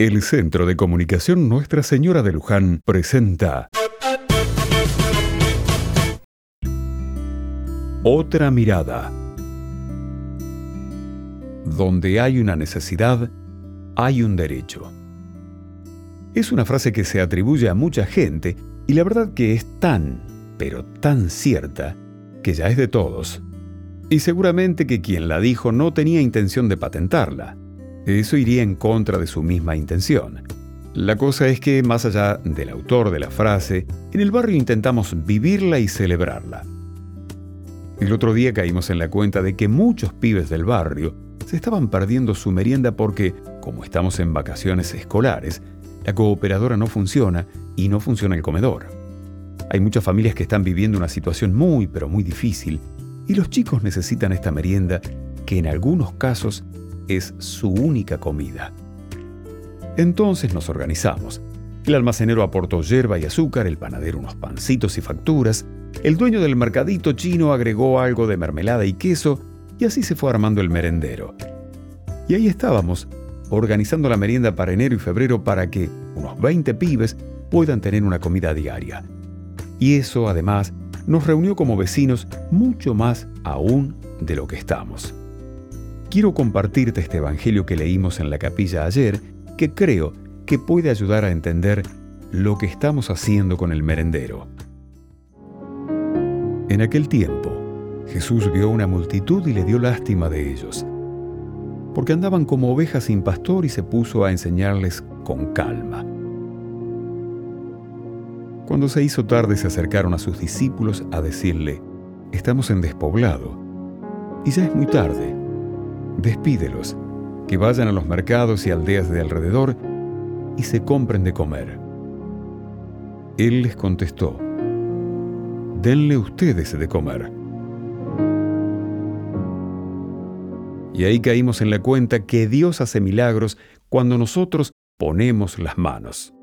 El Centro de Comunicación Nuestra Señora de Luján presenta Otra mirada. Donde hay una necesidad, hay un derecho. Es una frase que se atribuye a mucha gente y la verdad que es tan, pero tan cierta, que ya es de todos. Y seguramente que quien la dijo no tenía intención de patentarla eso iría en contra de su misma intención. La cosa es que, más allá del autor de la frase, en el barrio intentamos vivirla y celebrarla. El otro día caímos en la cuenta de que muchos pibes del barrio se estaban perdiendo su merienda porque, como estamos en vacaciones escolares, la cooperadora no funciona y no funciona el comedor. Hay muchas familias que están viviendo una situación muy pero muy difícil y los chicos necesitan esta merienda que en algunos casos es su única comida. Entonces nos organizamos. El almacenero aportó hierba y azúcar, el panadero unos pancitos y facturas, el dueño del mercadito chino agregó algo de mermelada y queso, y así se fue armando el merendero. Y ahí estábamos, organizando la merienda para enero y febrero para que unos 20 pibes puedan tener una comida diaria. Y eso, además, nos reunió como vecinos mucho más aún de lo que estamos quiero compartirte este Evangelio que leímos en la capilla ayer, que creo que puede ayudar a entender lo que estamos haciendo con el merendero. En aquel tiempo, Jesús vio una multitud y le dio lástima de ellos, porque andaban como ovejas sin pastor y se puso a enseñarles con calma. Cuando se hizo tarde se acercaron a sus discípulos a decirle, estamos en despoblado, y ya es muy tarde despídelos, que vayan a los mercados y aldeas de alrededor y se compren de comer. Él les contestó, denle ustedes de comer. Y ahí caímos en la cuenta que Dios hace milagros cuando nosotros ponemos las manos.